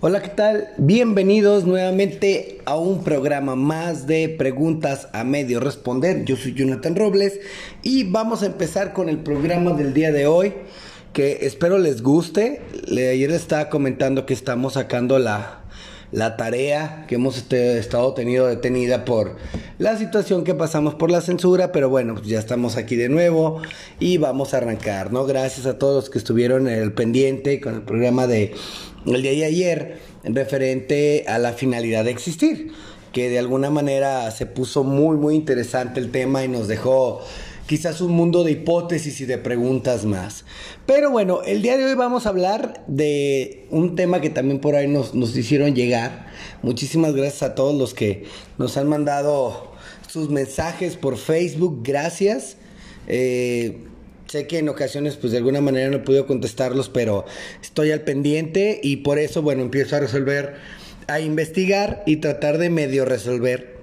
Hola, ¿qué tal? Bienvenidos nuevamente a un programa más de preguntas a medio responder. Yo soy Jonathan Robles y vamos a empezar con el programa del día de hoy que espero les guste. ayer les estaba comentando que estamos sacando la, la tarea que hemos este, estado tenido detenida por la situación que pasamos por la censura, pero bueno, pues ya estamos aquí de nuevo y vamos a arrancar, ¿no? Gracias a todos los que estuvieron en el pendiente con el programa de el día de ayer referente a la finalidad de existir, que de alguna manera se puso muy muy interesante el tema y nos dejó quizás un mundo de hipótesis y de preguntas más. Pero bueno, el día de hoy vamos a hablar de un tema que también por ahí nos, hicieron llegar. Muchísimas gracias a todos los que nos han mandado sus mensajes por Facebook. Gracias. Eh, sé que en ocasiones pues de alguna manera no he podido contestarlos, pero estoy al pendiente y por eso, bueno, empiezo a resolver, a investigar y tratar de medio resolver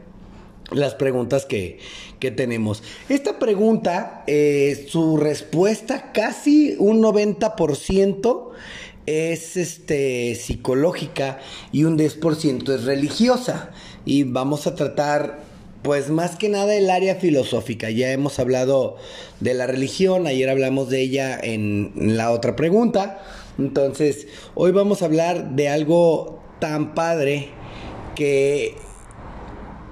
las preguntas que, que tenemos. Esta pregunta, eh, su respuesta casi un 90% es este, psicológica y un 10% es religiosa. Y vamos a tratar, pues más que nada, el área filosófica. Ya hemos hablado de la religión, ayer hablamos de ella en la otra pregunta. Entonces, hoy vamos a hablar de algo tan padre que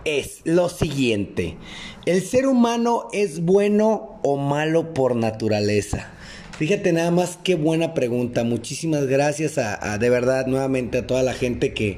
es lo siguiente. ¿El ser humano es bueno o malo por naturaleza? Fíjate nada más qué buena pregunta. Muchísimas gracias a, de verdad nuevamente a toda la gente que,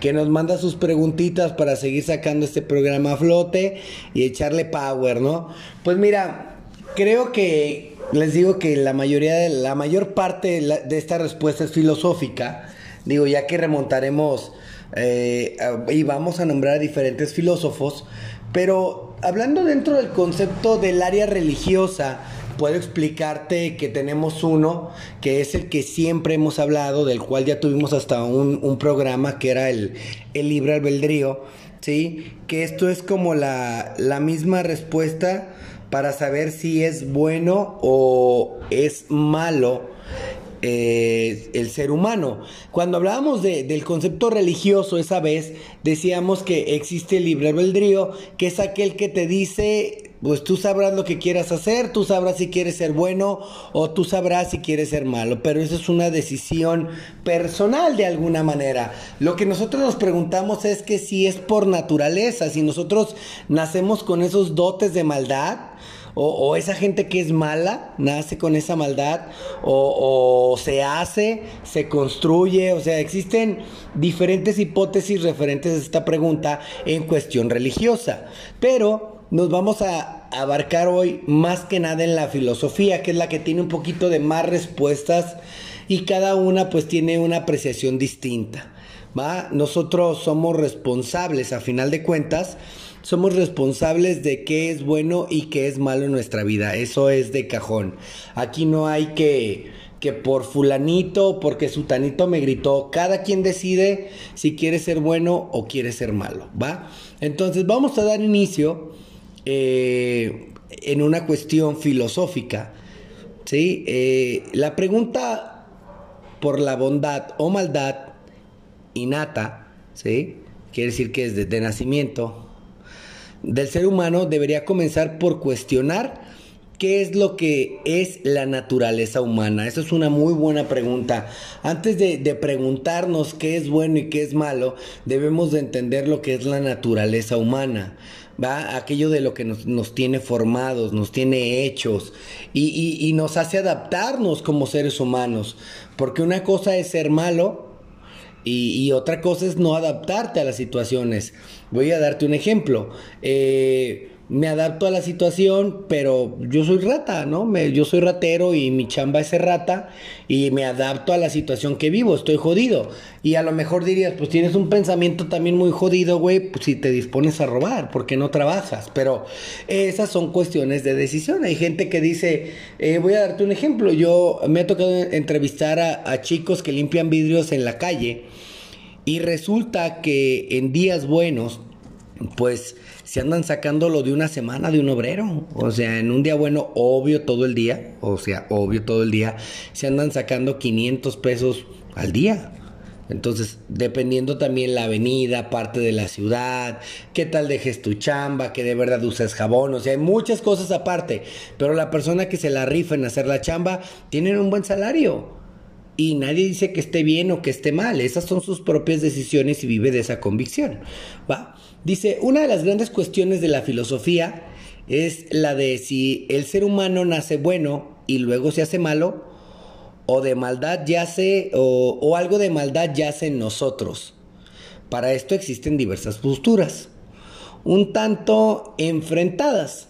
que nos manda sus preguntitas para seguir sacando este programa a flote y echarle power, ¿no? Pues mira, creo que les digo que la mayoría de la mayor parte de, de esta respuesta es filosófica. Digo, ya que remontaremos eh, y vamos a nombrar a diferentes filósofos, pero hablando dentro del concepto del área religiosa, puedo explicarte que tenemos uno que es el que siempre hemos hablado, del cual ya tuvimos hasta un, programa que era el, el libre albedrío, ¿sí? Que esto es como la, la misma respuesta para saber si es bueno o es malo eh, el ser humano. Cuando hablábamos del concepto religioso esa vez, decíamos que existe el libre albedrío, que es aquel que te dice, pues tú sabrás lo que quieras hacer, tú sabrás si quieres ser bueno o tú sabrás si quieres ser malo, pero eso es una decisión personal de alguna manera. Lo que nosotros nos preguntamos es que si es por naturaleza, si nosotros nacemos con esos dotes de maldad, o, esa gente que es mala nace con esa maldad, o, se hace, se construye, o sea, existen diferentes hipótesis referentes a esta pregunta en cuestión religiosa, pero nos vamos a abarcar hoy más que nada en la filosofía, que es la que tiene un poquito de más respuestas y cada una pues tiene una apreciación distinta. ¿va? Nosotros somos responsables a final de cuentas somos responsables de qué es bueno y qué es malo en nuestra vida. Eso es de cajón. Aquí no hay que que por fulanito, porque sutanito me gritó, cada quien decide si quiere ser bueno o quiere ser malo, ¿va? Entonces vamos a dar inicio eh, en una cuestión filosófica, ¿sí? Eh, la pregunta por la bondad o maldad innata, ¿sí? Quiere decir que es de nacimiento, del ser humano debería comenzar por cuestionar qué es lo que es la naturaleza humana. Esa es una muy buena pregunta. Antes de, preguntarnos qué es bueno y qué es malo, debemos de entender lo que es la naturaleza humana. ¿Va? Aquello de lo que nos, tiene formados, nos tiene hechos y, y nos hace adaptarnos como seres humanos. Porque una cosa es ser malo y, otra cosa es no adaptarte a las situaciones. Voy a darte un ejemplo. Eh, me adapto a la situación, pero yo soy rata, ¿no? Yo soy ratero y mi chamba es rata y me adapto a la situación que vivo, estoy jodido. Y a lo mejor dirías, pues tienes un pensamiento también muy jodido, güey, pues si te dispones a robar, porque no trabajas. Pero esas son cuestiones de decisión. Hay gente que dice, eh, voy a darte un ejemplo, yo me ha tocado entrevistar a chicos que limpian vidrios en la calle y resulta que en días buenos, pues se andan sacando lo de una semana de un obrero. O sea, en un día bueno, obvio todo el día, o sea, obvio todo el día, se andan sacando 500 pesos al día. Entonces, dependiendo también la avenida, parte de la ciudad, qué tal dejes tu chamba, que de verdad uses jabón, o sea, hay muchas cosas aparte. Pero la persona que se la rifa en hacer la chamba, tiene un buen salario. Y nadie dice que esté bien o que esté mal. Esas son sus propias decisiones y vive de esa convicción. ¿va? Dice, una de las grandes cuestiones de la filosofía es la de si el ser humano nace bueno y luego se hace malo, o de maldad yace, o, o algo de maldad yace en nosotros. Para esto existen diversas posturas, un tanto enfrentadas,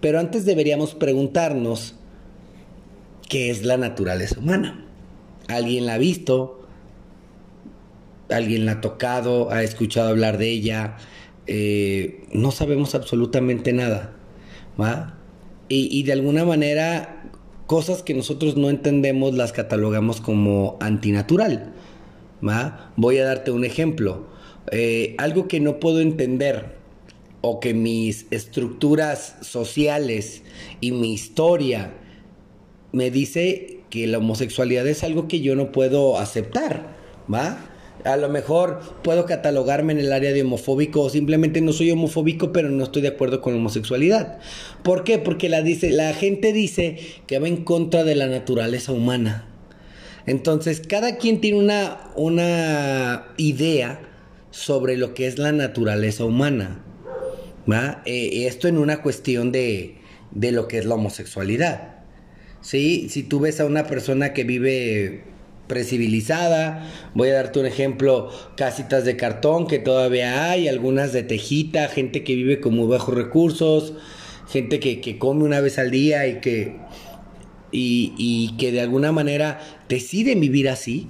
pero antes deberíamos preguntarnos qué es la naturaleza humana. ¿Alguien la ha visto? ¿Alguien la ha tocado? ¿Ha escuchado hablar de ella? Eh, no sabemos absolutamente nada. ¿va? Y, de alguna manera cosas que nosotros no entendemos las catalogamos como antinatural. ¿va? Voy a darte un ejemplo. Eh, algo que no puedo entender o que mis estructuras sociales y mi historia me dice que la homosexualidad es algo que yo no puedo aceptar, ¿va? A lo mejor puedo catalogarme en el área de homofóbico o simplemente no soy homofóbico, pero no estoy de acuerdo con la homosexualidad. ¿Por qué? Porque la, dice, la gente dice que va en contra de la naturaleza humana. Entonces, cada quien tiene una, una idea sobre lo que es la naturaleza humana. ¿va? Eh, esto en una cuestión de, de lo que es la homosexualidad. ¿Sí? Si tú ves a una persona que vive precivilizada. Voy a darte un ejemplo, casitas de cartón que todavía hay, algunas de tejita, gente que vive con muy bajos recursos, gente que, que come una vez al día y que, y, y que de alguna manera deciden vivir así.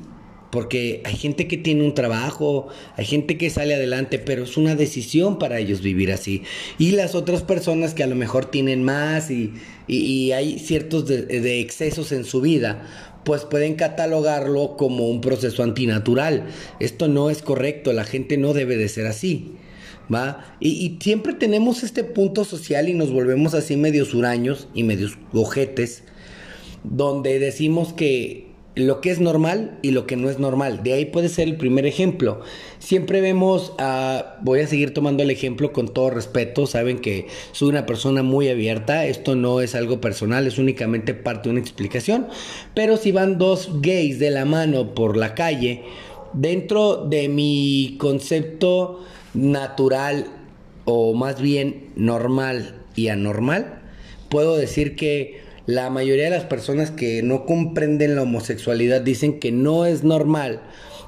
Porque hay gente que tiene un trabajo, hay gente que sale adelante, pero es una decisión para ellos vivir así. Y las otras personas que a lo mejor tienen más y, y, hay ciertos de, excesos en su vida, pues pueden catalogarlo como un proceso antinatural. Esto no es correcto, la gente no debe de ser así. ¿Va? Y, y siempre tenemos este punto social y nos volvemos así medios huraños y medios ojetes, donde decimos que lo que es normal y lo que no es normal. De ahí puede ser el primer ejemplo. Siempre vemos voy a seguir tomando el ejemplo con todo respeto, saben que soy una persona muy abierta, esto no es algo personal, es únicamente parte de una explicación, pero si van dos gays de la mano por la calle, dentro de mi concepto natural o más bien normal y anormal, puedo decir que la mayoría de las personas que no comprenden la homosexualidad dicen que no es normal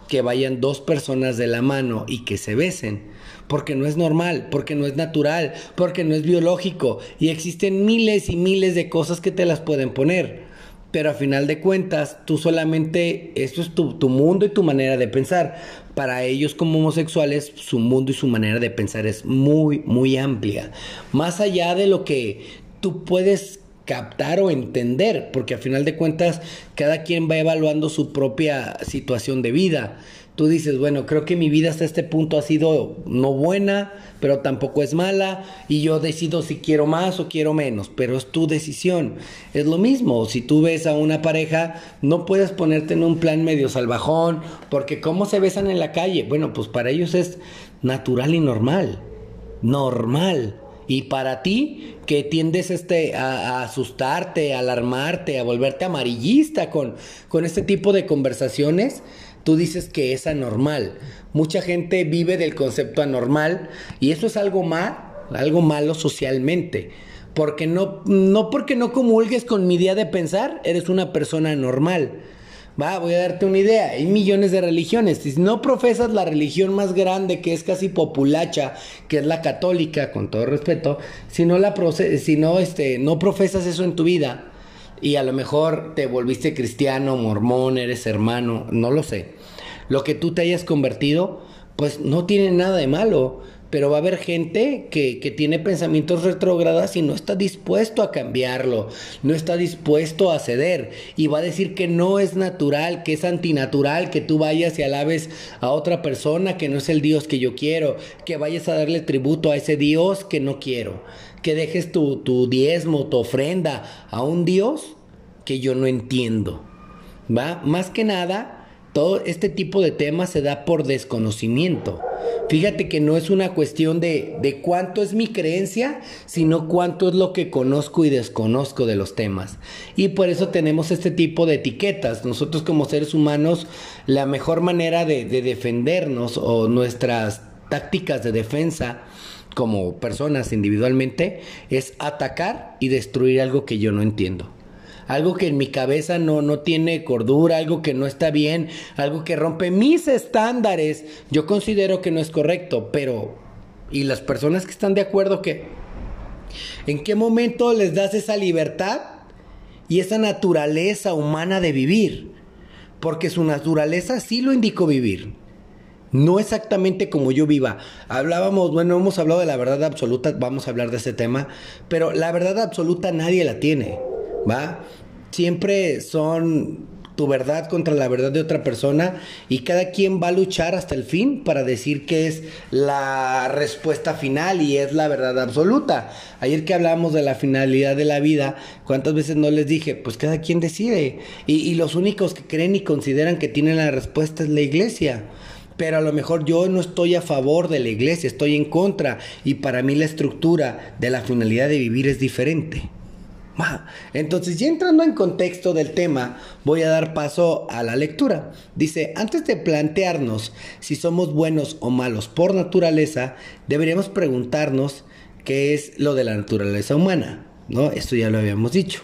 que vayan dos personas de la mano y que se besen. Porque no es normal, porque no es natural, porque no es biológico. Y existen miles y miles de cosas que te las pueden poner. Pero a final de cuentas, tú solamente, esto es tu, tu mundo y tu manera de pensar. Para ellos como homosexuales, su mundo y su manera de pensar es muy, muy amplia. Más allá de lo que tú puedes captar o entender, porque a final de cuentas cada quien va evaluando su propia situación de vida. Tú dices, bueno, creo que mi vida hasta este punto ha sido no buena, pero tampoco es mala, y yo decido si quiero más o quiero menos, pero es tu decisión. Es lo mismo, si tú ves a una pareja, no puedes ponerte en un plan medio salvajón, porque ¿cómo se besan en la calle? Bueno, pues para ellos es natural y normal. Normal. Y para ti, que tiendes este, a, asustarte, a alarmarte, a volverte amarillista con, con este tipo de conversaciones, tú dices que es anormal. Mucha gente vive del concepto anormal y eso es algo mal, algo malo socialmente. Porque no, no porque no comulgues con mi idea de pensar, eres una persona normal. Va, voy a darte una idea. Hay millones de religiones. Si no profesas la religión más grande, que es casi populacha, que es la católica, con todo respeto, si no la si no, este, no profesas eso en tu vida, y a lo mejor te volviste cristiano, mormón, eres hermano, no lo sé. Lo que tú te hayas convertido, pues no tiene nada de malo pero va a haber gente que, que, tiene pensamientos retrógradas y no está dispuesto a cambiarlo, no está dispuesto a ceder y va a decir que no es natural, que es antinatural que tú vayas y alabes a otra persona que no es el Dios que yo quiero, que vayas a darle tributo a ese Dios que no quiero, que dejes tu, tu diezmo, tu ofrenda a un Dios que yo no entiendo. ¿Va? Más que nada todo este tipo de temas se da por desconocimiento. Fíjate que no es una cuestión de, de, cuánto es mi creencia, sino cuánto es lo que conozco y desconozco de los temas. Y por eso tenemos este tipo de etiquetas. Nosotros como seres humanos, la mejor manera de, de defendernos o nuestras tácticas de defensa como personas individualmente es atacar y destruir algo que yo no entiendo algo que en mi cabeza no, no tiene cordura, algo que no está bien, algo que rompe mis estándares, yo considero que no es correcto, pero ¿y las personas que están de acuerdo qué? ¿En qué momento les das esa libertad y esa naturaleza humana de vivir? Porque su naturaleza sí lo indicó vivir. No exactamente como yo viva. Hablábamos, bueno, hemos hablado de la verdad absoluta, vamos a hablar de ese tema, pero la verdad absoluta nadie la tiene. ¿Va? Siempre son tu verdad contra la verdad de otra persona y cada quien va a luchar hasta el fin para decir que es la respuesta final y es la verdad absoluta. Ayer que hablábamos de la finalidad de la vida, ¿cuántas veces no les dije? Pues cada quien decide y, y los únicos que creen y consideran que tienen la respuesta es la iglesia. Pero a lo mejor yo no estoy a favor de la iglesia, estoy en contra y para mí la estructura de la finalidad de vivir es diferente. Entonces, ya entrando en contexto del tema, voy a dar paso a la lectura. Dice, antes de plantearnos si somos buenos o malos por naturaleza, deberíamos preguntarnos qué es lo de la naturaleza humana, ¿no? Esto ya lo habíamos dicho.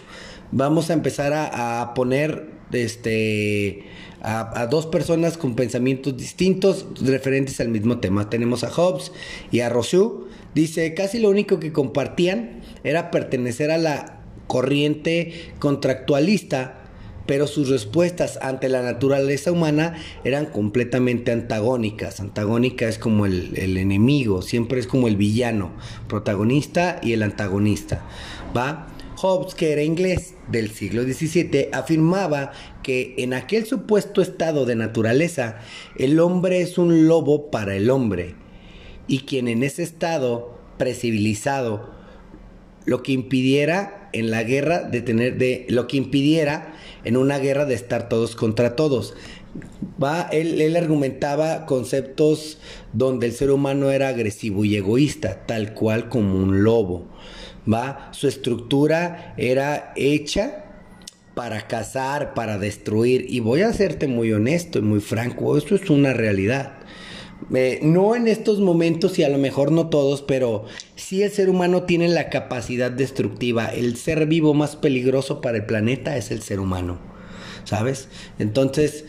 Vamos a empezar a, poner este, a, dos personas con pensamientos distintos referentes al mismo tema. Tenemos a Hobbes y a Rousseau. Dice, casi lo único que compartían era pertenecer a la corriente contractualista, pero sus respuestas ante la naturaleza humana eran completamente antagónicas. Antagónica es como el, enemigo, siempre es como el villano, protagonista y el antagonista. ¿Va? Hobbes, que era inglés del siglo XVII, afirmaba que en aquel supuesto estado de naturaleza, el hombre es un lobo para el hombre, y quien en ese estado precivilizado lo que impidiera en la guerra de tener de lo que impidiera en una guerra de estar todos contra todos. Va, él, él argumentaba conceptos donde el ser humano era agresivo y egoísta, tal cual como un lobo. Va, su estructura era hecha para cazar, para destruir. Y voy a serte muy honesto y muy franco, eso es una realidad. Eh, no en estos momentos y a lo mejor no todos, pero sí el ser humano tiene la capacidad destructiva. El ser vivo más peligroso para el planeta es el ser humano, ¿sabes? Entonces,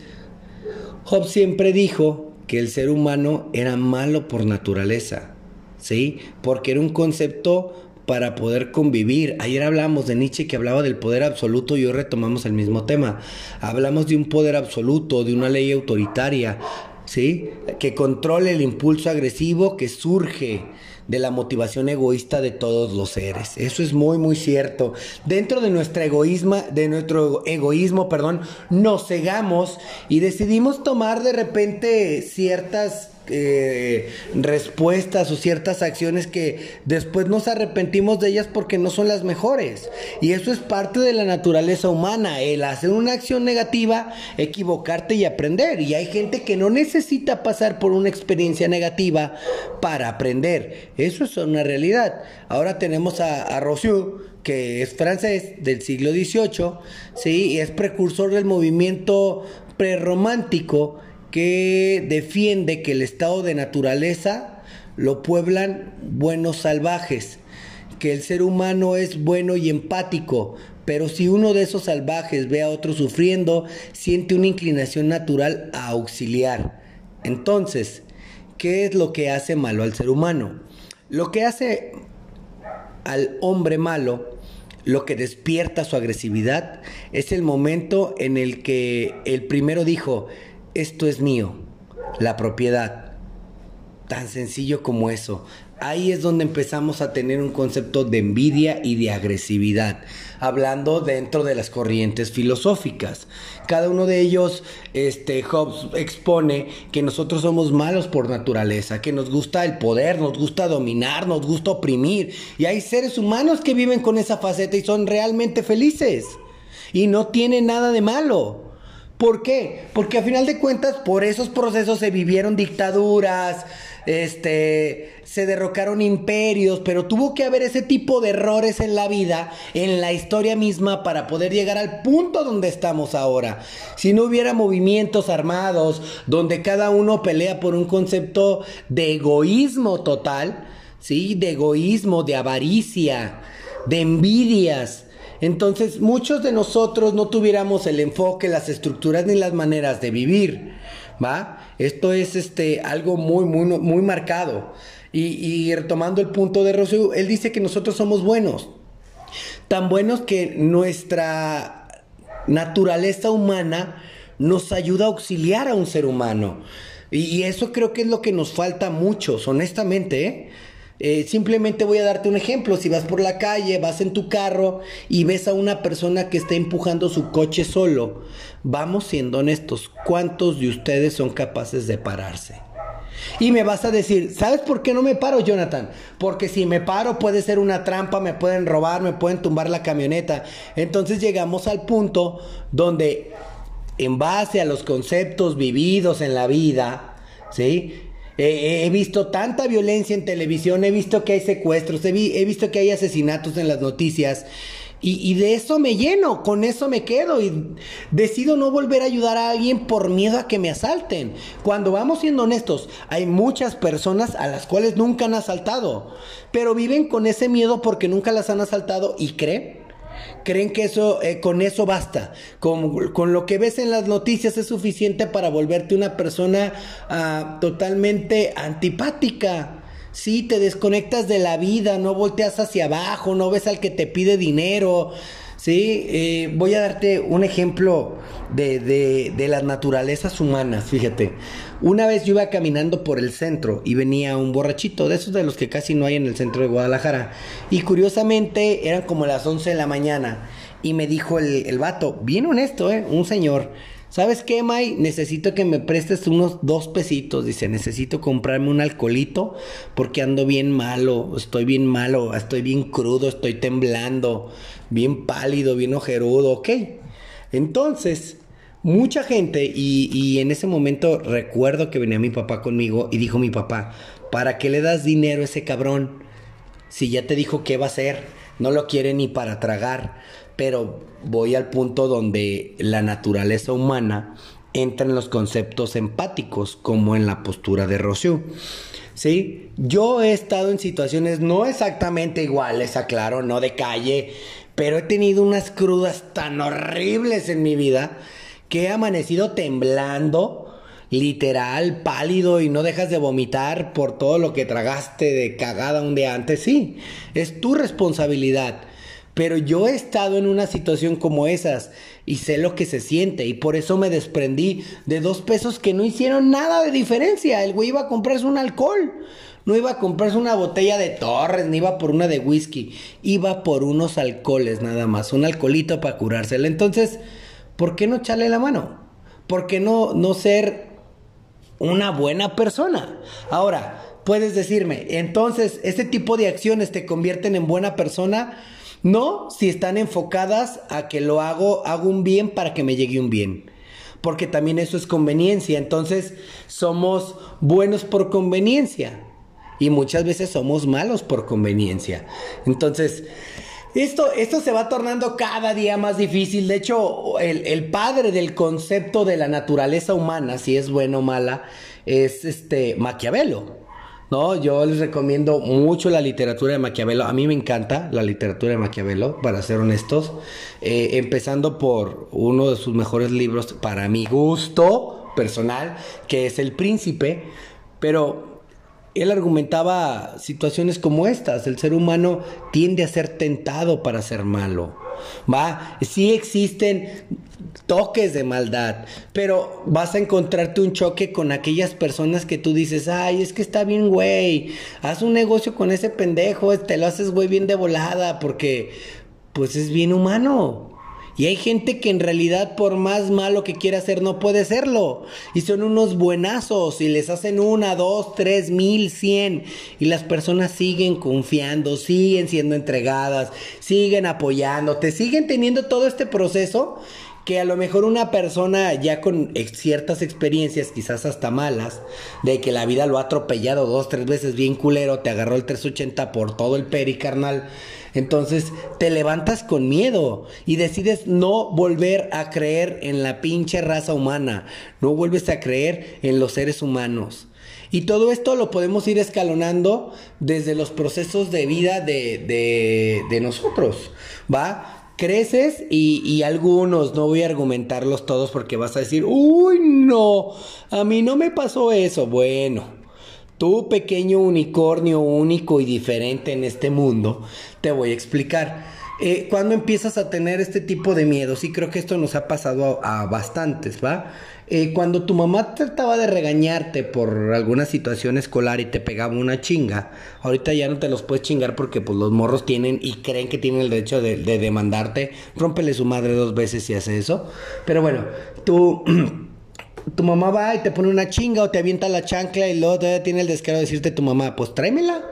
Hobbes siempre dijo que el ser humano era malo por naturaleza, ¿sí? Porque era un concepto para poder convivir. Ayer hablamos de Nietzsche que hablaba del poder absoluto y hoy retomamos el mismo tema. Hablamos de un poder absoluto, de una ley autoritaria. ¿Sí? Que controle el impulso agresivo que surge de la motivación egoísta de todos los seres. Eso es muy muy cierto. Dentro de nuestro egoísmo, de nuestro egoísmo, perdón, nos cegamos y decidimos tomar de repente ciertas eh, respuestas o ciertas acciones que después nos arrepentimos de ellas porque no son las mejores. Y eso es parte de la naturaleza humana, el hacer una acción negativa, equivocarte y aprender. Y hay gente que no necesita pasar por una experiencia negativa para aprender. Eso es una realidad. Ahora tenemos a, a que es francés del siglo XVIII, ¿sí? y es precursor del movimiento prerromántico que defiende que el estado de naturaleza lo pueblan buenos salvajes, que el ser humano es bueno y empático, pero si uno de esos salvajes ve a otro sufriendo, siente una inclinación natural a auxiliar. Entonces, ¿qué es lo que hace malo al ser humano? Lo que hace al hombre malo, lo que despierta su agresividad, es el momento en el que el primero dijo, esto es mío, la propiedad. Tan sencillo como eso. Ahí es donde empezamos a tener un concepto de envidia y de agresividad, hablando dentro de las corrientes filosóficas. Cada uno de ellos, este Hobbes expone que nosotros somos malos por naturaleza, que nos gusta el poder, nos gusta dominar, nos gusta oprimir, y hay seres humanos que viven con esa faceta y son realmente felices y no tienen nada de malo. ¿Por qué? Porque a final de cuentas por esos procesos se vivieron dictaduras, este, se derrocaron imperios, pero tuvo que haber ese tipo de errores en la vida, en la historia misma, para poder llegar al punto donde estamos ahora. Si no hubiera movimientos armados, donde cada uno pelea por un concepto de egoísmo total, ¿sí? De egoísmo, de avaricia, de envidias. Entonces muchos de nosotros no tuviéramos el enfoque, las estructuras ni las maneras de vivir. ¿va? Esto es este, algo muy, muy, muy marcado. Y, retomando el punto de Rousseau, él dice que nosotros somos buenos. Tan buenos que nuestra naturaleza humana nos ayuda a auxiliar a un ser humano. Y, eso creo que es lo que nos falta muchos, honestamente. ¿eh? Eh, simplemente voy a darte un ejemplo. Si vas por la calle, vas en tu carro y ves a una persona que está empujando su coche solo, vamos siendo honestos, ¿cuántos de ustedes son capaces de pararse? Y me vas a decir, ¿sabes por qué no me paro, Jonathan? Porque si me paro puede ser una trampa, me pueden robar, me pueden tumbar la camioneta. Entonces llegamos al punto donde, en base a los conceptos vividos en la vida, ¿sí? He visto tanta violencia en televisión, he visto que hay secuestros, he, visto que hay asesinatos en las noticias. Y, de eso me lleno, con eso me quedo y decido no volver a ayudar a alguien por miedo a que me asalten. Cuando vamos siendo honestos, hay muchas personas a las cuales nunca han asaltado, pero viven con ese miedo porque nunca las han asaltado y creen creen que eso, eh, con eso basta. Con, con, lo que ves en las noticias es suficiente para volverte una persona ah, totalmente antipática. Sí, te desconectas de la vida, no volteas hacia abajo, no ves al que te pide dinero. Sí, eh, voy a darte un ejemplo de, de, de, las naturalezas humanas, fíjate. Una vez yo iba caminando por el centro y venía un borrachito, de esos de los que casi no hay en el centro de Guadalajara. Y curiosamente eran como las 11 de la mañana. Y me dijo el, el vato, bien honesto, ¿eh? un señor. ¿Sabes qué, May? Necesito que me prestes unos dos pesitos. Dice, necesito comprarme un alcoholito porque ando bien malo, estoy bien malo, estoy bien crudo, estoy temblando bien pálido, bien ojerudo, ok. Entonces, mucha gente, y, en ese momento recuerdo que venía mi papá conmigo y dijo mi papá, ¿para qué le das dinero a ese cabrón? Si ya te dijo qué va a hacer, no lo quiere ni para tragar. Pero voy al punto donde la naturaleza humana entra en los conceptos empáticos, como en la postura de Rousseau. ¿Sí? Yo he estado en situaciones no exactamente iguales, aclaro, no de calle, pero he tenido unas crudas tan horribles en mi vida que he amanecido temblando, literal, pálido y no dejas de vomitar por todo lo que tragaste de cagada un día antes. Sí, es tu responsabilidad. Pero yo he estado en una situación como esas y sé lo que se siente y por eso me desprendí de dos pesos que no hicieron nada de diferencia. El güey iba a comprarse un alcohol. No iba a comprarse una botella de Torres, ni iba por una de whisky. Iba por unos alcoholes nada más, un alcoholito para curársela. Entonces, ¿por qué no echarle la mano? ¿Por qué no, no ser una buena persona? Ahora, puedes decirme, entonces, ¿este tipo de acciones te convierten en buena persona? No, si están enfocadas a que lo hago, hago un bien para que me llegue un bien porque también eso es conveniencia. Entonces somos buenos por conveniencia y muchas veces somos malos por conveniencia. Entonces, esto, esto se va tornando cada día más difícil. De hecho, el, el, padre del concepto de la naturaleza humana, si es bueno o mala, es este Maquiavelo. No, yo les recomiendo mucho la literatura de Maquiavelo. A mí me encanta la literatura de Maquiavelo, para ser honestos. Eh, empezando por uno de sus mejores libros, para mi gusto personal, que es El Príncipe. Pero él argumentaba situaciones como estas. El ser humano tiende a ser tentado para ser malo. Va, sí existen toques de maldad, pero vas a encontrarte un choque con aquellas personas que tú dices, ay, es que está bien, güey, haz un negocio con ese pendejo, te lo haces, güey, bien de volada, porque pues es bien humano. Y hay gente que en realidad por más malo que quiera hacer no puede serlo. Y son unos buenazos y les hacen una, dos, tres, mil, cien. Y las personas siguen confiando, siguen siendo entregadas, siguen apoyándote, siguen teniendo todo este proceso que a lo mejor una persona ya con ciertas experiencias, quizás hasta malas, de que la vida lo ha atropellado dos, tres veces bien culero, te agarró el 380 por todo el peri, carnal. Entonces te levantas con miedo y decides no volver a creer en la pinche raza humana, no vuelves a creer en los seres humanos. Y todo esto lo podemos ir escalonando desde los procesos de vida de, de, de nosotros, ¿va? Creces y, algunos, no voy a argumentarlos todos porque vas a decir, uy, no, a mí no me pasó eso. Bueno, tú pequeño unicornio único y diferente en este mundo, te voy a explicar. Eh, cuando empiezas a tener este tipo de miedos, y creo que esto nos ha pasado a bastantes, ¿va? Eh, cuando tu mamá trataba de regañarte por alguna situación escolar y te pegaba una chinga, ahorita ya no te los puedes chingar porque pues los morros tienen y creen que tienen el derecho de, demandarte. Rómpele su madre dos veces si hace eso. Pero bueno, tú... tu mamá va y te pone una chinga o te avienta la chancla y luego todavía tiene el descaro de decirte tu mamá, pues tráemela.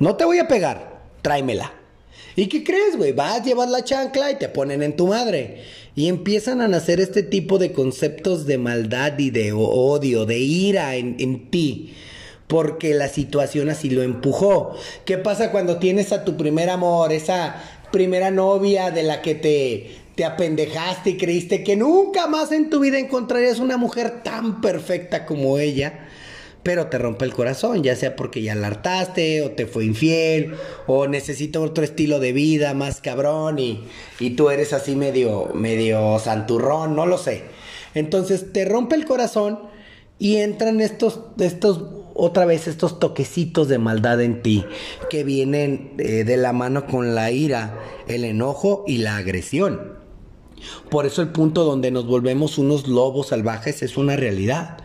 No te voy a pegar, tráemela. ¿Y qué crees, güey? Vas, llevar la chancla y te ponen en tu madre. Y empiezan a nacer este tipo de conceptos de maldad y de odio, de ira en, en ti. Porque la situación así lo empujó. ¿Qué pasa cuando tienes a tu primer amor, esa primera novia de la que te, te apendejaste y creíste que nunca más en tu vida encontrarías una mujer tan perfecta como ella? Pero te rompe el corazón, ya sea porque ya la hartaste, o te fue infiel, o necesita otro estilo de vida más cabrón y, y tú eres así medio, medio santurrón, no lo sé. Entonces te rompe el corazón y entran estos, estos, otra vez estos toquecitos de maldad en ti, que vienen eh, de la mano con la ira, el enojo y la agresión. Por eso el punto donde nos volvemos unos lobos salvajes es una realidad.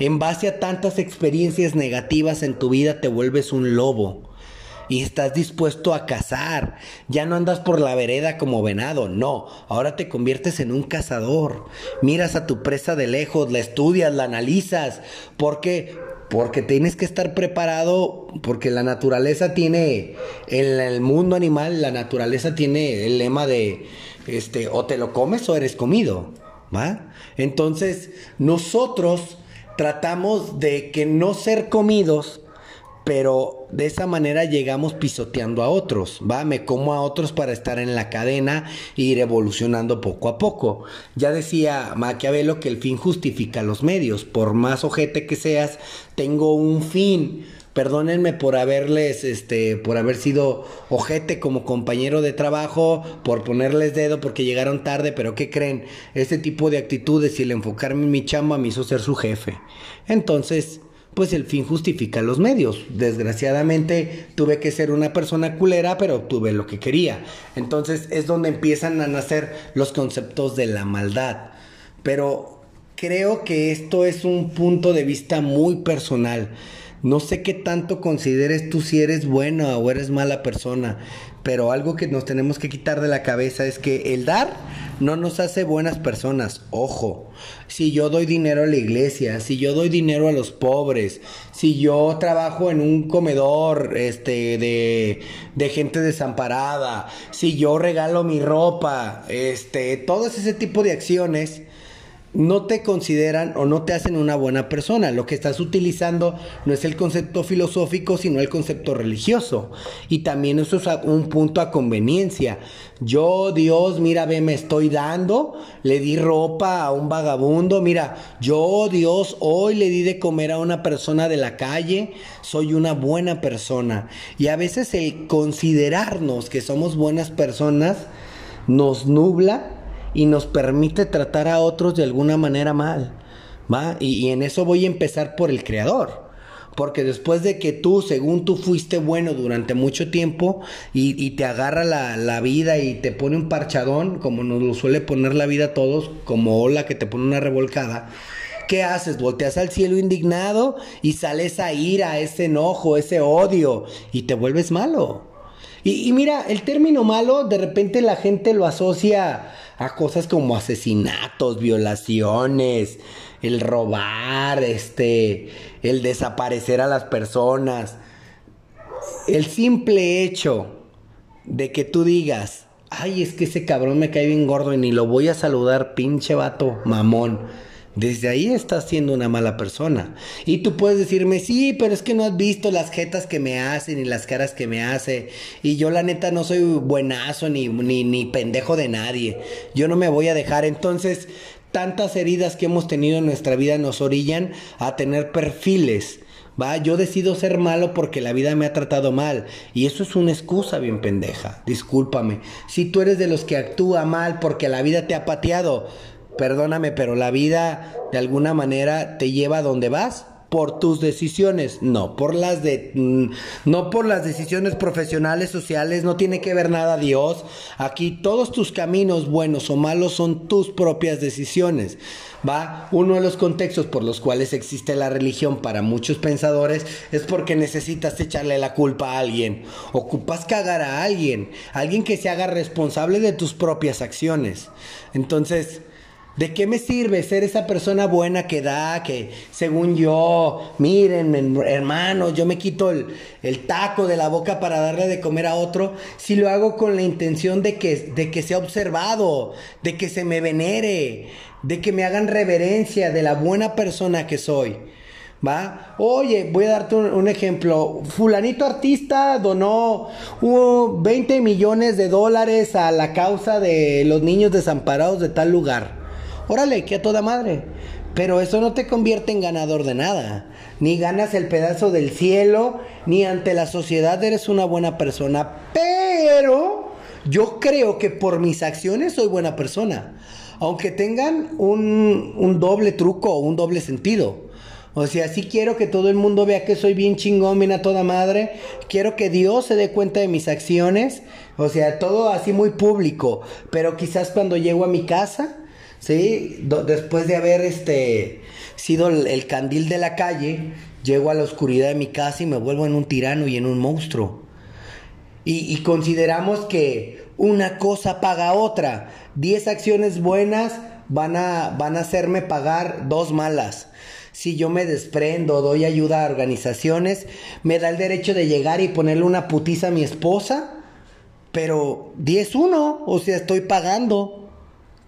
En base a tantas experiencias negativas en tu vida te vuelves un lobo. Y estás dispuesto a cazar. Ya no andas por la vereda como venado, no. Ahora te conviertes en un cazador. Miras a tu presa de lejos, la estudias, la analizas. ¿Por qué? Porque tienes que estar preparado, porque la naturaleza tiene, en el mundo animal, la naturaleza tiene el lema de, este, o te lo comes o eres comido, ¿va? Entonces, nosotros tratamos de que no ser comidos, pero de esa manera llegamos pisoteando a otros, ¿va? Me como a otros para estar en la cadena e ir evolucionando poco a poco. Ya decía Maquiavelo que el fin justifica los medios. Por más ojete que seas, tengo un fin. Perdónenme por haberles, este, por haber sido ojete como compañero de trabajo, por ponerles dedo porque llegaron tarde, pero ¿qué creen? Este tipo de actitudes y el enfocarme en mi chamba me hizo ser su jefe. Entonces, pues el fin justifica los medios. Desgraciadamente tuve que ser una persona culera, pero obtuve lo que quería. Entonces es donde empiezan a nacer los conceptos de la maldad. Pero creo que esto es un punto de vista muy personal. No sé qué tanto consideres tú si eres buena o eres mala persona, pero algo que nos tenemos que quitar de la cabeza es que el dar no nos hace buenas personas. Ojo, si yo doy dinero a la iglesia, si yo doy dinero a los pobres, si yo trabajo en un comedor este, de, de gente desamparada, si yo regalo mi ropa, este, todo ese tipo de acciones no te consideran o no te hacen una buena persona. Lo que estás utilizando no es el concepto filosófico, sino el concepto religioso. Y también eso es un punto a conveniencia. Yo, Dios, mira, ve, me estoy dando, le di ropa a un vagabundo, mira, yo, Dios, hoy le di de comer a una persona de la calle, soy una buena persona. Y a veces el considerarnos que somos buenas personas nos nubla y nos permite tratar a otros de alguna manera mal. ¿va? Y, en eso voy a empezar por el creador. Porque después de que tú, según tú fuiste bueno durante mucho tiempo y, te agarra la, la, vida y te pone un parchadón, como nos lo suele poner la vida a todos, como ola que te pone una revolcada, ¿qué haces? Volteas al cielo indignado y sales a ira, ese enojo, ese odio y te vuelves malo. Y, mira, el término malo de repente la gente lo asocia a cosas como asesinatos, violaciones, el robar, este, el desaparecer a las personas. El simple hecho de que tú digas, Ay, es que ese cabrón me cae bien gordo y ni lo voy a saludar, pinche vato, mamón. Desde ahí estás siendo una mala persona. Y tú puedes decirme, sí, pero es que no has visto las jetas que me hacen y las caras que me hace. Y yo la neta no soy buenazo ni, ni, ni pendejo de nadie. Yo no me voy a dejar. Entonces, tantas heridas que hemos tenido en nuestra vida nos orillan a tener perfiles. Va, yo decido ser malo porque la vida me ha tratado mal. Y eso es una excusa bien pendeja. Discúlpame. Si tú eres de los que actúa mal porque la vida te ha pateado, perdóname, pero la vida de alguna manera te lleva a donde vas por tus decisiones, no por las de mm, no por las decisiones profesionales, sociales, no tiene que ver nada Dios. Aquí todos tus caminos buenos o malos son tus propias decisiones. Va, uno de los contextos por los cuales existe la religión para muchos pensadores es porque necesitas echarle la culpa a alguien, ocupas cagar a alguien, alguien que se haga responsable de tus propias acciones. Entonces, ¿De qué me sirve ser esa persona buena que da, que según yo, miren, hermanos, yo me quito el, el, taco de la boca para darle de comer a otro, si lo hago con la intención de que, de que sea observado, de que se me venere, de que me hagan reverencia de la buena persona que soy? ¿Va? Oye, voy a darte un, ejemplo. Fulanito artista donó 20 millones de dólares a la causa de los niños desamparados de tal lugar. Órale, que a toda madre. Pero eso no te convierte en ganador de nada. Ni ganas el pedazo del cielo, ni ante la sociedad eres una buena persona. Pero yo creo que por mis acciones soy buena persona. Aunque tengan un, un doble truco o un doble sentido. O sea, sí quiero que todo el mundo vea que soy bien chingón, bien a toda madre. Quiero que Dios se dé cuenta de mis acciones. O sea, todo así muy público. Pero quizás cuando llego a mi casa, ¿sí? después de haber este, sido el, candil de la calle, llego a la oscuridad de mi casa y me vuelvo en un tirano y en un monstruo. Y, consideramos que una cosa paga otra. Diez acciones buenas van a, van a hacerme pagar dos malas. Si yo me desprendo, doy ayuda a organizaciones, me da el derecho de llegar y ponerle una putiza a mi esposa. Pero 10-1, o sea, estoy pagando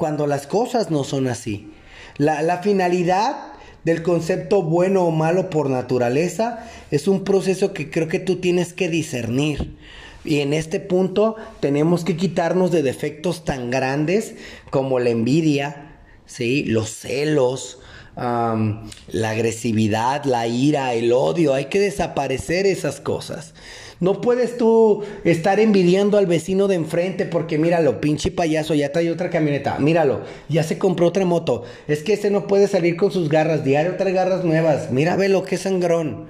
cuando las cosas no son así. La, finalidad del concepto bueno o malo por naturaleza es un proceso que creo que tú tienes que discernir. Y en este punto tenemos que quitarnos de defectos tan grandes como la envidia, ¿sí? los celos, la agresividad, la ira, el odio. Hay que desaparecer esas cosas. No puedes tú estar envidiando al vecino de enfrente porque míralo, pinche payaso, ya trae otra camioneta. Míralo, ya se compró otra moto. Es que ese no puede salir con sus garras, diario trae garras nuevas. Mira, ve lo que es sangrón.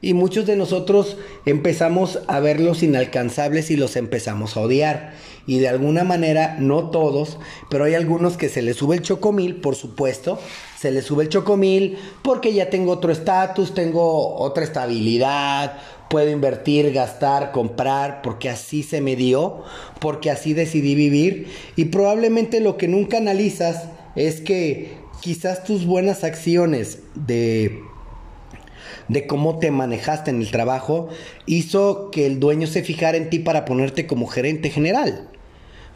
Y muchos de nosotros empezamos a verlos inalcanzables y los empezamos a odiar. Y de alguna manera, no todos, pero hay algunos que se les sube el chocomil, por supuesto. Se les sube el chocomil porque ya tengo otro estatus, tengo otra estabilidad, puedo invertir, gastar, comprar, porque así se me dio, porque así decidí vivir. Y probablemente lo que nunca analizas es que quizás tus buenas acciones de de cómo te manejaste en el trabajo hizo que el dueño se fijara en ti para ponerte como gerente general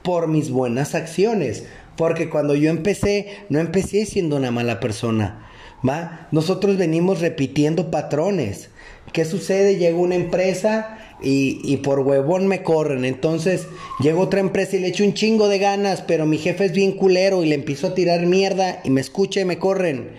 por mis buenas acciones porque cuando yo empecé no empecé siendo una mala persona ¿va? nosotros venimos repitiendo patrones ¿Qué sucede? Llega una empresa y, y, por huevón me corren. Entonces llega otra empresa y le echo un chingo de ganas, pero mi jefe es bien culero y le empiezo a tirar mierda y me escucha y me corren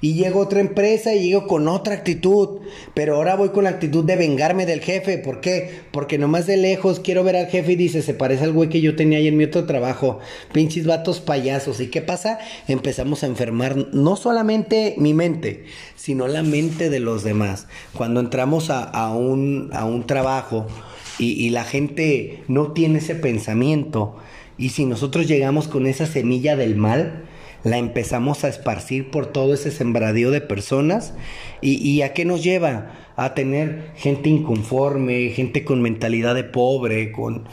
y llego a otra empresa y llego con otra actitud, pero ahora voy con la actitud de vengarme del jefe, ¿por qué? Porque nomás de lejos quiero ver al jefe y dice, se parece al güey que yo tenía ahí en mi otro trabajo, pinches vatos payasos, ¿y qué pasa? Empezamos a enfermar no solamente mi mente, sino la mente de los demás. Cuando entramos a, un, a un trabajo y, y la gente no tiene ese pensamiento, y si nosotros llegamos con esa semilla del mal, la empezamos a esparcir por todo ese sembradío de personas. ¿Y, a qué nos lleva? A tener gente inconforme, gente con mentalidad de pobre, con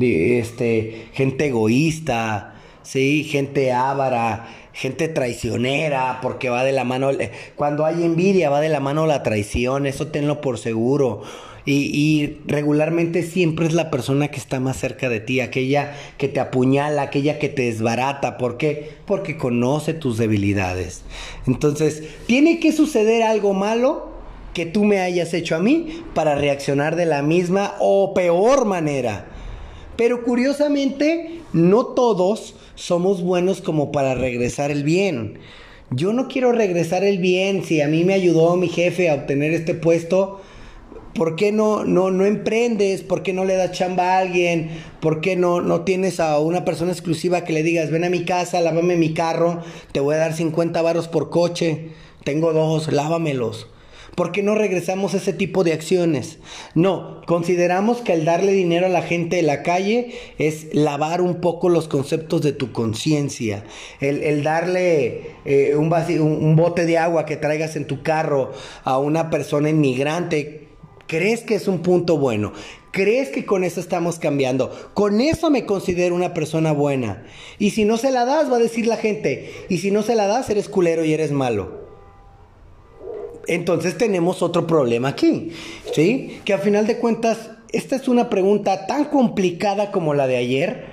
este, gente egoísta, ¿sí? gente ávara, gente traicionera, porque va de la mano, cuando hay envidia va de la mano la traición, eso tenlo por seguro. Y, regularmente siempre es la persona que está más cerca de ti, aquella que te apuñala, aquella que te desbarata. ¿Por qué? Porque conoce tus debilidades. Entonces, tiene que suceder algo malo que tú me hayas hecho a mí para reaccionar de la misma o peor manera. Pero curiosamente, no todos somos buenos como para regresar el bien. Yo no quiero regresar el bien. Si a mí me ayudó mi jefe a obtener este puesto, ¿Por qué no, no, no emprendes? ¿Por qué no le das chamba a alguien? ¿Por qué no, no tienes a una persona exclusiva que le digas, ven a mi casa, lávame mi carro, te voy a dar 50 varos por coche, tengo dos, lávamelos? ¿Por qué no regresamos a ese tipo de acciones? No, consideramos que el darle dinero a la gente de la calle es lavar un poco los conceptos de tu conciencia. El, darle eh, un, un bote de agua que traigas en tu carro a una persona inmigrante, ¿crees que es un punto bueno? ¿Crees que con eso estamos cambiando? Con eso me considero una persona buena. Y si no se la das, va a decir la gente. Y si no se la das, eres culero y eres malo. Entonces tenemos otro problema aquí, ¿sí? Que a final de cuentas, esta es una pregunta tan complicada como la de ayer,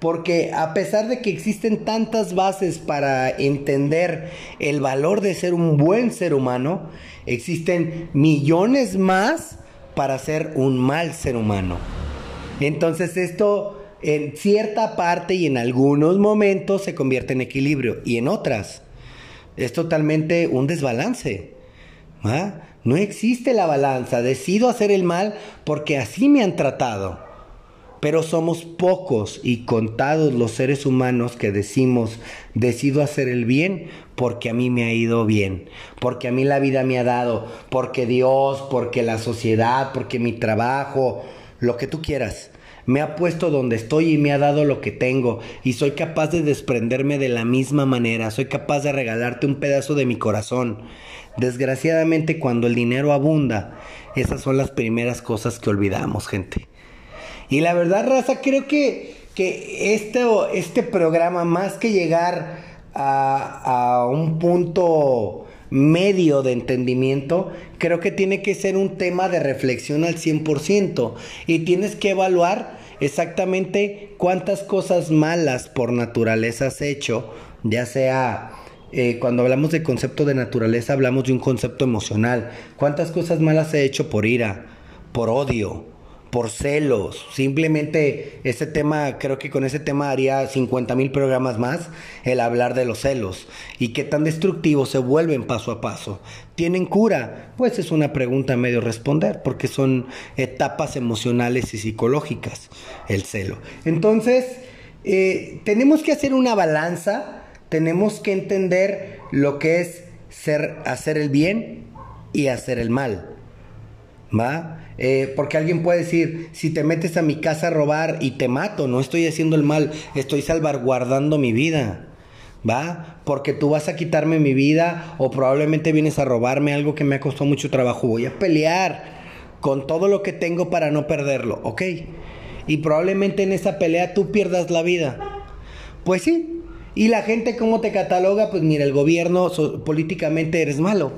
porque a pesar de que existen tantas bases para entender el valor de ser un buen ser humano, existen millones más para ser un mal ser humano. Entonces esto en cierta parte y en algunos momentos se convierte en equilibrio y en otras es totalmente un desbalance. ¿Ah? No existe la balanza. Decido hacer el mal porque así me han tratado. Pero somos pocos y contados los seres humanos que decimos, decido hacer el bien porque a mí me ha ido bien, porque a mí la vida me ha dado, porque Dios, porque la sociedad, porque mi trabajo, lo que tú quieras. Me ha puesto donde estoy y me ha dado lo que tengo y soy capaz de desprenderme de la misma manera, soy capaz de regalarte un pedazo de mi corazón. Desgraciadamente cuando el dinero abunda, esas son las primeras cosas que olvidamos, gente. Y la verdad, Raza, creo que, que este, este programa, más que llegar a, a un punto medio de entendimiento, creo que tiene que ser un tema de reflexión al 100% y tienes que evaluar exactamente cuántas cosas malas por naturaleza has hecho, ya sea eh, cuando hablamos de concepto de naturaleza, hablamos de un concepto emocional. ¿Cuántas cosas malas he hecho por ira, por odio, por celos? Simplemente ese tema, creo que con ese tema haría 50 mil programas más, el hablar de los celos. ¿Y qué tan destructivos se vuelven paso a paso? ¿Tienen cura? Pues es una pregunta medio responder, porque son etapas emocionales y psicológicas, el celo. Entonces, eh, tenemos que hacer una balanza tenemos que entender lo que es ser, hacer el bien y hacer el mal. ¿Va? Eh, porque alguien puede decir, si te metes a mi casa a robar y te mato, no estoy haciendo el mal, estoy salvaguardando mi vida. ¿Va? Porque tú vas a quitarme mi vida o probablemente vienes a robarme algo que me ha costado mucho trabajo. Voy a pelear con todo lo que tengo para no perderlo, ¿ok? Y probablemente en esa pelea tú pierdas la vida. Pues sí, y la gente, ¿cómo te cataloga? Pues mira, el gobierno políticamente eres malo,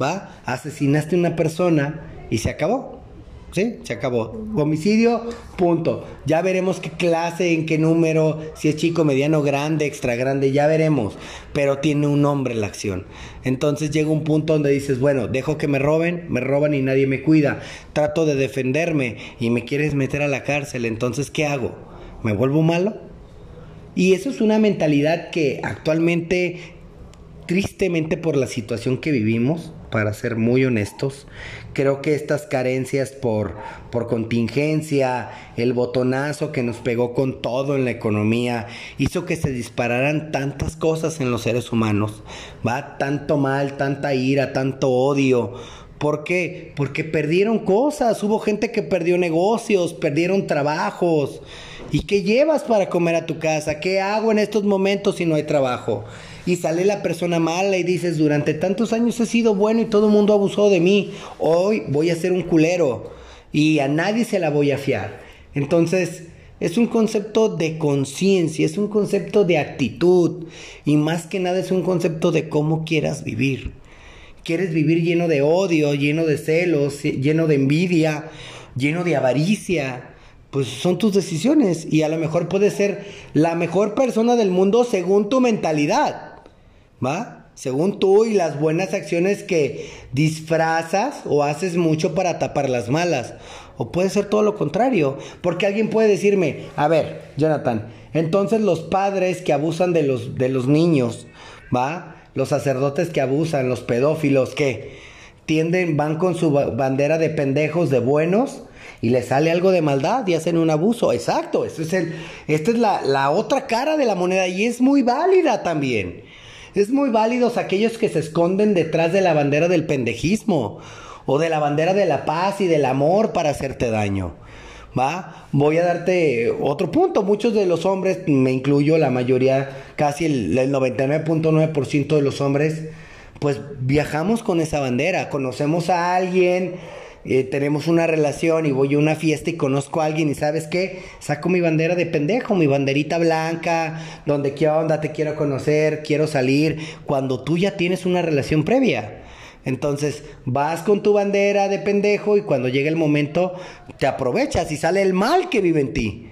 ¿va? Asesinaste a una persona y se acabó. ¿Sí? Se acabó. Homicidio, punto. Ya veremos qué clase, en qué número, si es chico, mediano, grande, extra grande, ya veremos. Pero tiene un nombre la acción. Entonces llega un punto donde dices, bueno, dejo que me roben, me roban y nadie me cuida. Trato de defenderme y me quieres meter a la cárcel. Entonces, ¿qué hago? ¿Me vuelvo malo? Y eso es una mentalidad que actualmente, tristemente por la situación que vivimos, para ser muy honestos, creo que estas carencias por, por contingencia, el botonazo que nos pegó con todo en la economía, hizo que se dispararan tantas cosas en los seres humanos, va tanto mal, tanta ira, tanto odio. ¿Por qué? Porque perdieron cosas, hubo gente que perdió negocios, perdieron trabajos, ¿Y qué llevas para comer a tu casa? ¿Qué hago en estos momentos si no hay trabajo? Y sale la persona mala y dices, durante tantos años he sido bueno y todo el mundo abusó de mí. Hoy voy a ser un culero y a nadie se la voy a fiar. Entonces, es un concepto de conciencia, es un concepto de actitud y más que nada es un concepto de cómo quieras vivir. quieres vivir lleno de odio, lleno de celos, lleno de envidia, lleno de avaricia, pues son tus decisiones y a lo mejor puedes ser la mejor persona del mundo según tu mentalidad, ¿va? Según tú y las buenas acciones que disfrazas o haces mucho para tapar las malas. O puede ser todo lo contrario, porque alguien puede decirme, a ver, Jonathan, entonces los padres que abusan de los, de los niños, ¿va? Los sacerdotes que abusan, los pedófilos que tienden, van con su bandera de pendejos, de buenos, y les sale algo de maldad y hacen un abuso. Exacto, esto es el, esta es la, la otra cara de la moneda y es muy válida también. Es muy válidos aquellos que se esconden detrás de la bandera del pendejismo o de la bandera de la paz y del amor para hacerte daño. ¿Va? Voy a darte otro punto. Muchos de los hombres, me incluyo, la mayoría, casi el, el 99.9% de los hombres, pues viajamos con esa bandera. Conocemos a alguien, eh, tenemos una relación y voy a una fiesta y conozco a alguien y sabes qué, saco mi bandera de pendejo, mi banderita blanca, donde qué onda, te quiero conocer, quiero salir, cuando tú ya tienes una relación previa. Entonces vas con tu bandera de pendejo y cuando llega el momento te aprovechas y sale el mal que vive en ti.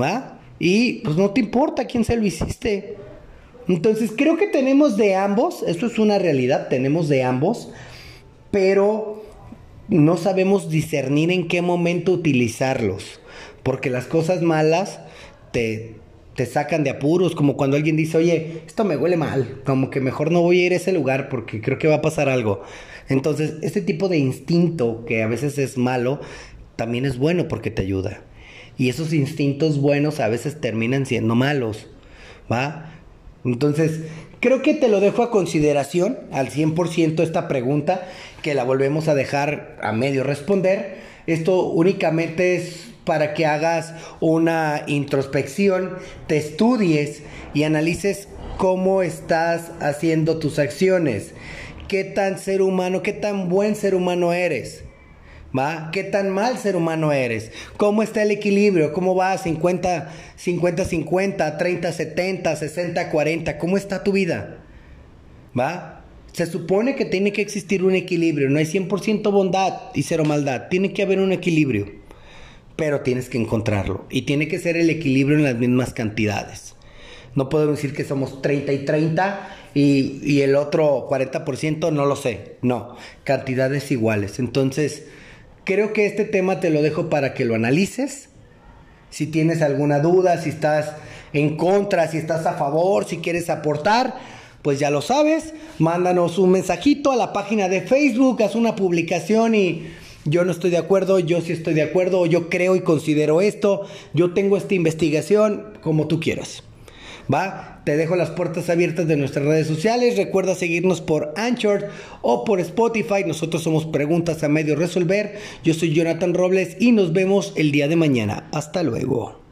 ¿Va? Y pues no te importa quién se lo hiciste. Entonces creo que tenemos de ambos, esto es una realidad, tenemos de ambos, pero no sabemos discernir en qué momento utilizarlos, porque las cosas malas te, te sacan de apuros, como cuando alguien dice, oye, esto me huele mal, como que mejor no voy a ir a ese lugar porque creo que va a pasar algo. Entonces, este tipo de instinto que a veces es malo, también es bueno porque te ayuda. Y esos instintos buenos a veces terminan siendo malos, ¿va? Entonces, creo que te lo dejo a consideración al 100% esta pregunta que la volvemos a dejar a medio responder. Esto únicamente es para que hagas una introspección, te estudies y analices cómo estás haciendo tus acciones. ¿Qué tan ser humano, qué tan buen ser humano eres? ¿Va? ¿Qué tan mal ser humano eres? ¿Cómo está el equilibrio? ¿Cómo va 50 50 50, 30 70, 60 40? ¿Cómo está tu vida? ¿Va? Se supone que tiene que existir un equilibrio, no hay 100% bondad y cero maldad, tiene que haber un equilibrio, pero tienes que encontrarlo y tiene que ser el equilibrio en las mismas cantidades. No podemos decir que somos 30 y 30 y, y el otro 40% no lo sé, no, cantidades iguales. Entonces, creo que este tema te lo dejo para que lo analices. Si tienes alguna duda, si estás en contra, si estás a favor, si quieres aportar, pues ya lo sabes, mándanos un mensajito a la página de Facebook, haz una publicación y yo no estoy de acuerdo, yo sí estoy de acuerdo, yo creo y considero esto, yo tengo esta investigación, como tú quieras. ¿Va? Te dejo las puertas abiertas de nuestras redes sociales. Recuerda seguirnos por Anchor o por Spotify. Nosotros somos Preguntas a Medio Resolver. Yo soy Jonathan Robles y nos vemos el día de mañana. Hasta luego.